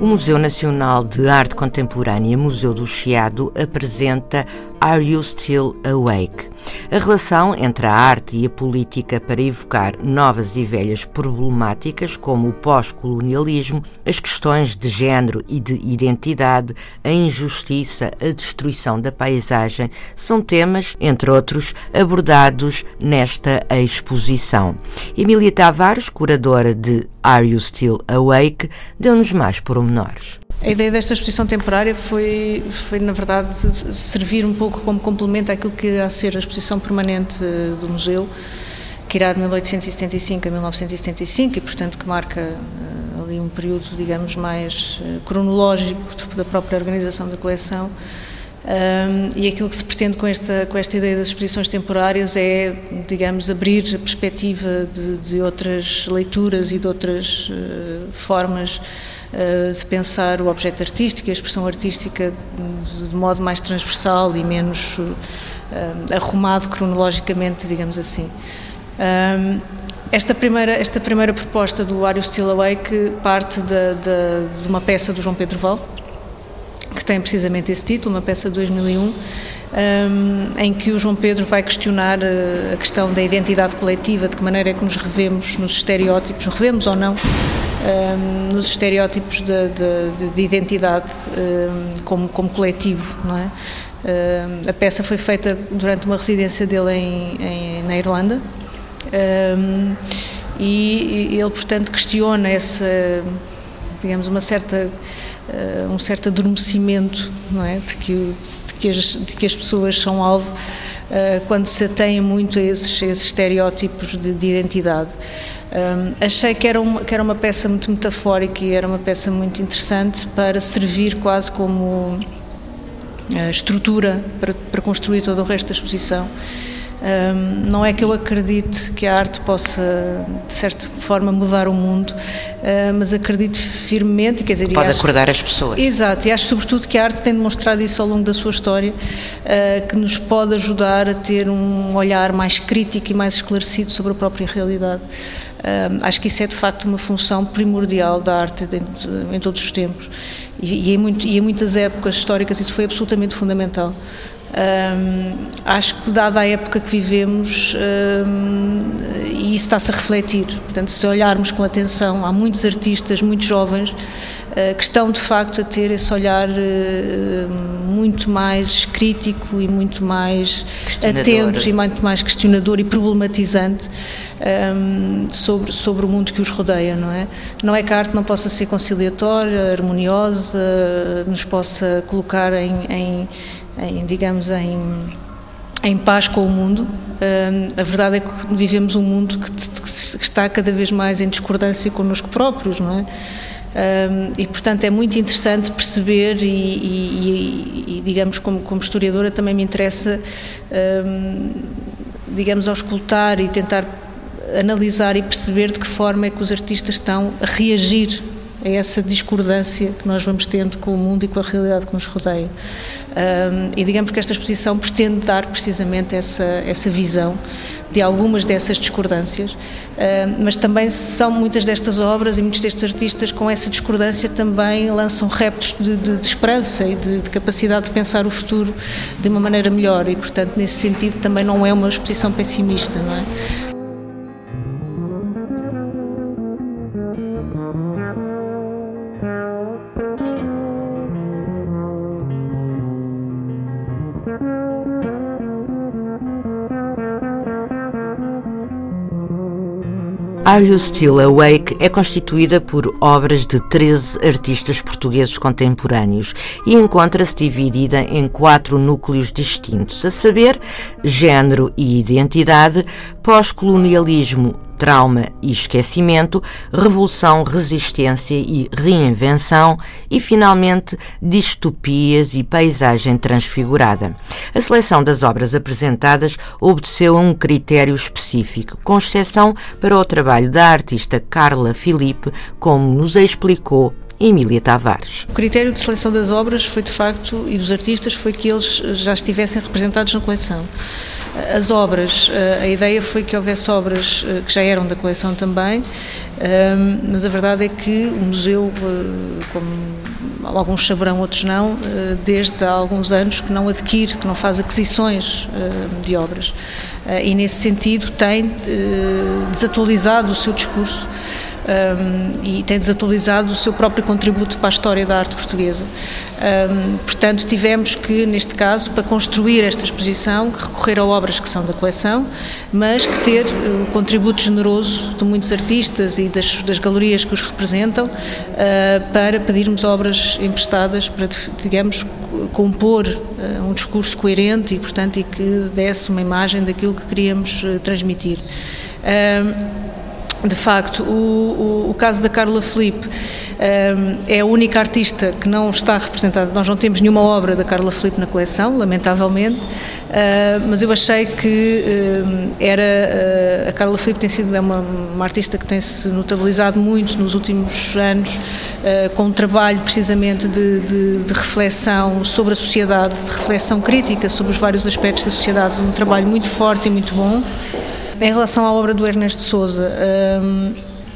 O Museu Nacional de Arte Contemporânea, Museu do Chiado, apresenta Are You Still Awake? A relação entre a arte e a política para evocar novas e velhas problemáticas como o pós-colonialismo, as questões de género e de identidade, a injustiça, a destruição da paisagem, são temas, entre outros, abordados nesta exposição. Emília Tavares, curadora de Are You Still Awake, deu-nos mais pormenores. A ideia desta exposição temporária foi, foi, na verdade, servir um pouco como complemento àquilo que irá ser a exposição permanente eh, do museu, que irá de 1875 a 1975 e, portanto, que marca uh, ali um período, digamos, mais uh, cronológico da própria organização da coleção. Um, e aquilo que se pretende com esta, com esta ideia das exposições temporárias é, digamos, abrir a perspectiva de, de outras leituras e de outras uh, formas uh, de pensar o objeto artístico e a expressão artística de, modo mais transversal e menos uh, arrumado cronologicamente, digamos assim. Um, esta primeira, esta primeira proposta do Are You Still Awake parte de, de, de uma peça do João Pedro Val, que tem precisamente esse título, uma peça de 2001, um, em que o João Pedro vai questionar a questão da identidade coletiva, de que maneira é que nos revemos nos estereótipos, revemos ou não, nos estereótipos de, de, de identidade como, como coletivo, não é? A peça foi feita durante uma residência dele em, em na Irlanda e ele, portanto, questiona essa, digamos, uma certa, uh, um certo adormecimento, não é? De que, de que, as, de que as pessoas são alvo uh, quando se atêm muito a esses, esses estereótipos de, de identidade. Um, achei que era, uma, que era uma peça muito metafórica e era uma peça muito interessante para servir quase como estrutura para, para construir todo o resto da exposição. Um, não é que eu acredite que a arte possa, de certa forma, mudar o mundo, mas acredito firmemente. Quer dizer, Pode acho, acordar as pessoas. Exato, e acho sobretudo que a arte tem demonstrado isso ao longo da sua história, uh, que nos pode ajudar a ter um olhar mais crítico e mais esclarecido sobre a própria realidade. Uh, acho que isso é de facto uma função primordial da arte em, todos os tempos e, em muitas épocas históricas isso foi absolutamente fundamental. Um, acho que, dada a época que vivemos, um, e isso está-se a refletir. Portanto, se olharmos com atenção, há muitos artistas, muitos jovens, uh, que estão de facto a ter esse olhar uh, muito mais crítico e muito mais atentos e muito mais questionador e problematizante. Um, sobre, sobre o mundo que os rodeia, não é? Não é que a arte não possa ser conciliatória, harmoniosa, nos possa colocar em, em em, digamos, em, em paz com o mundo. a verdade é que vivemos um mundo que, que, está cada vez mais em discordância connosco próprios, não é? e, portanto, é muito interessante perceber, e, e, e digamos, como, como, historiadora, também me interessa, digamos, auscultar e tentar analisar e perceber de que forma é que os artistas estão a reagir a essa discordância que nós vamos tendo com o mundo e com a realidade que nos rodeia. Um, e digamos que esta exposição pretende dar precisamente essa, essa visão de algumas dessas discordâncias, um, mas também são muitas destas obras e muitos destes artistas com essa discordância também lançam reptos de, de, de esperança e de, de, capacidade de pensar o futuro de uma maneira melhor e, portanto, nesse sentido também não é uma exposição pessimista, não é? Are You Still Awake é constituída por obras de 13 artistas portugueses contemporâneos e encontra-se dividida em quatro núcleos distintos, a saber, género e identidade, pós-colonialismo trauma e esquecimento, revolução, resistência e reinvenção e, finalmente, distopias e paisagem transfigurada. A seleção das obras apresentadas obedeceu a um critério específico, com exceção para o trabalho da artista Carla Filipe, como nos explicou Emília Tavares. O critério de seleção das obras foi, de facto, e dos artistas, foi que eles já estivessem representados na coleção. As obras, eh, a ideia foi que houvesse obras eh, que já eram da coleção também, ehm, mas a verdade é que o museu, eh, como alguns saberão, outros não, desde há alguns anos que não adquire, que não faz aquisições de obras. E nesse sentido tem desatualizado o seu discurso um, e tem desatualizado o seu próprio contributo para a história da arte portuguesa. Um, portanto, tivemos que, neste caso, para construir esta exposição, recorrer a obras que são da coleção, mas que ter o uh, contributo generoso de muitos artistas e das, das galerias que os representam uh, para pedirmos obras emprestadas para, digamos, compor uh, um discurso coerente e, portanto, e que desse uma imagem daquilo que queríamos uh, transmitir. De facto, o, o, o, caso da Carla Felipe um, é a única artista que não está representada. Nós não temos nenhuma obra da Carla Felipe na coleção, lamentavelmente, uh, mas eu achei que uh, era. Uh, a Carla Felipe tem sido é uma, uma, artista que tem se notabilizado muito nos últimos anos, com um trabalho precisamente de, de, de reflexão sobre a sociedade, de reflexão crítica sobre os vários aspectos da sociedade, um trabalho muito forte e muito bom. Em relação à obra do Ernesto Souza, um,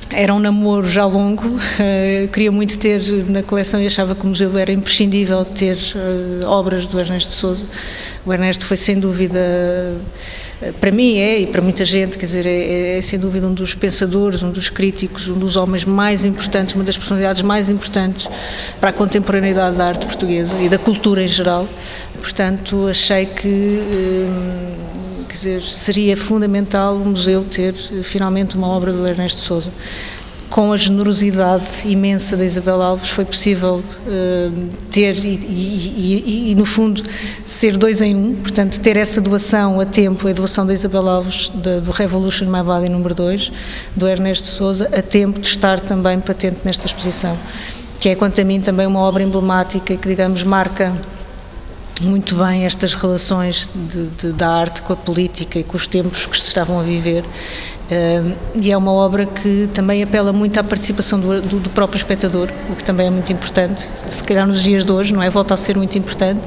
era um namoro já longo, uh, queria muito ter na coleção e achava que o museu era imprescindível ter uh, obras do Ernesto Souza. O Ernesto foi sem dúvida, uh, para mim é e para muita gente, quer dizer, é, é, sem dúvida um dos pensadores, um dos críticos, um dos homens mais importantes, uma das personalidades mais importantes para a contemporaneidade da arte portuguesa e da cultura em geral. Portanto, achei que hum, Quer dizer, seria fundamental o museu ter eh, finalmente uma obra do Ernesto Souza. Com a generosidade imensa da Isabel Alves, foi possível uh, ter e, e, e, e, no fundo, ser dois em um. Portanto, ter essa doação a tempo, a doação da Isabel Alves, do Revolution My Body número 2, do Ernesto Souza, a tempo de estar também patente nesta exposição. Que é, quanto a mim, também uma obra emblemática que, digamos, marca muito bem estas relações de, de, da arte com a política e com os tempos que se estavam a viver. E é uma obra que também apela muito à participação do, do, do, próprio espectador, o que também é muito importante, se calhar nos dias de hoje, não é? Volta a ser muito importante.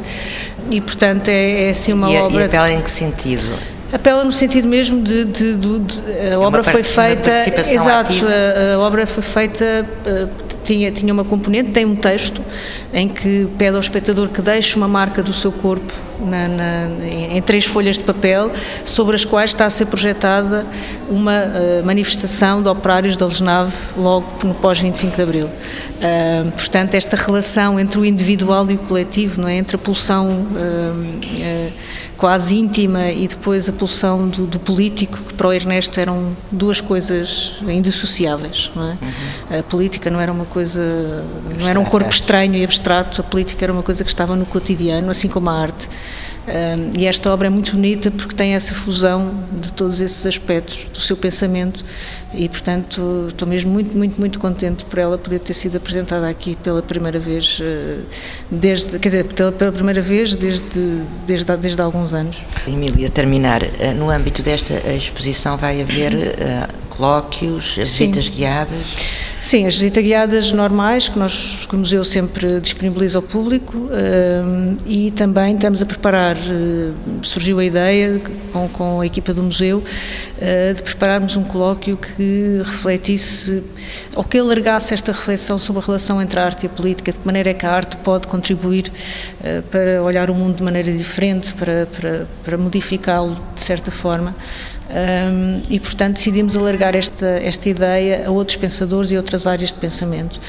E, portanto, é, é assim uma e, obra. E apela em que sentido? Apela no sentido mesmo de, de, de, de a é obra foi feita, exato, a, a, obra foi feita uh, tinha, tinha uma componente, tem um texto em que pede ao espectador que deixe uma marca do seu corpo na, na, em, três folhas de papel, sobre as quais está a ser projetada uma uh, manifestação de operários da Lesnave logo no pós-25 de Abril. Uh, portanto, esta relação entre o individual e o coletivo, não é? entre a pulsão uh, quase íntima e depois a pulsão do, do, político, que para o Ernesto eram duas coisas indissociáveis. Não é? Uhum. A política não era uma coisa, não era um corpo estranho e abstrato, a política era uma coisa que estava no cotidiano, assim como a arte. E esta obra é muito bonita porque tem essa fusão de todos esses aspectos do seu pensamento e, portanto, estou mesmo muito, muito, muito contente por ela poder ter sido apresentada aqui pela primeira vez, uh, desde, quer dizer, pela, primeira vez desde, desde, desde há alguns anos. Emília, terminar, uh, no âmbito desta exposição vai haver uh, colóquios, visitas guiadas? Sim, as visitas guiadas normais que, nós, que o museu sempre disponibiliza ao público uh, e também estamos a preparar, uh, surgiu a ideia com, com a equipa do museu uh, de prepararmos um colóquio que refletisse ou que alargasse esta reflexão sobre a relação entre a arte e a política, de que maneira é que a arte pode contribuir para olhar o mundo de maneira diferente, para, para, para modificá-lo de certa forma. Um, e, portanto, decidimos alargar esta, esta ideia a outros pensadores e outras áreas de pensamento,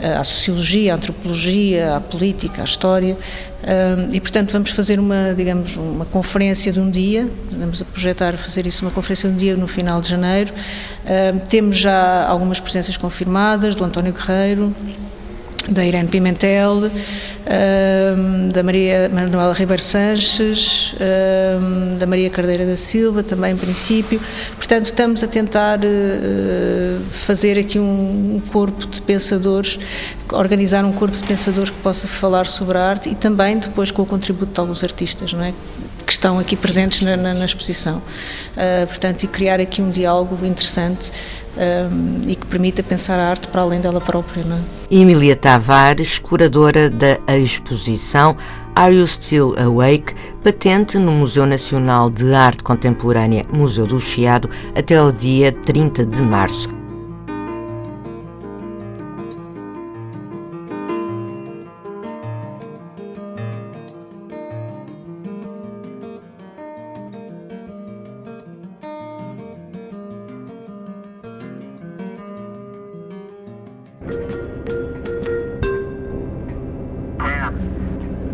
à sociologia, à antropologia, à política, à história. Um, e, portanto, vamos fazer uma, digamos, uma conferência de um dia, vamos a projetar fazer isso uma conferência de um dia no final de janeiro. Um, temos já algumas presenças confirmadas do António Guerreiro, da Irene Pimentel, da Maria Manuela Ribeiro Sanches, da Maria Cardeira da Silva, também em princípio. Portanto, estamos a tentar eh, fazer aqui um corpo de pensadores, organizar um corpo de pensadores que possa falar sobre a arte e também depois com o contributo de alguns artistas, não é? Que estão aqui presentes na, na, na exposição. Uh, portanto, e criar aqui um diálogo interessante um, e que permita pensar a arte para além dela própria. Não é? Emília Tavares, curadora da exposição Are You Still Awake, patente no Museu Nacional de Arte Contemporânea Museu do Chiado até ao dia 30 de março.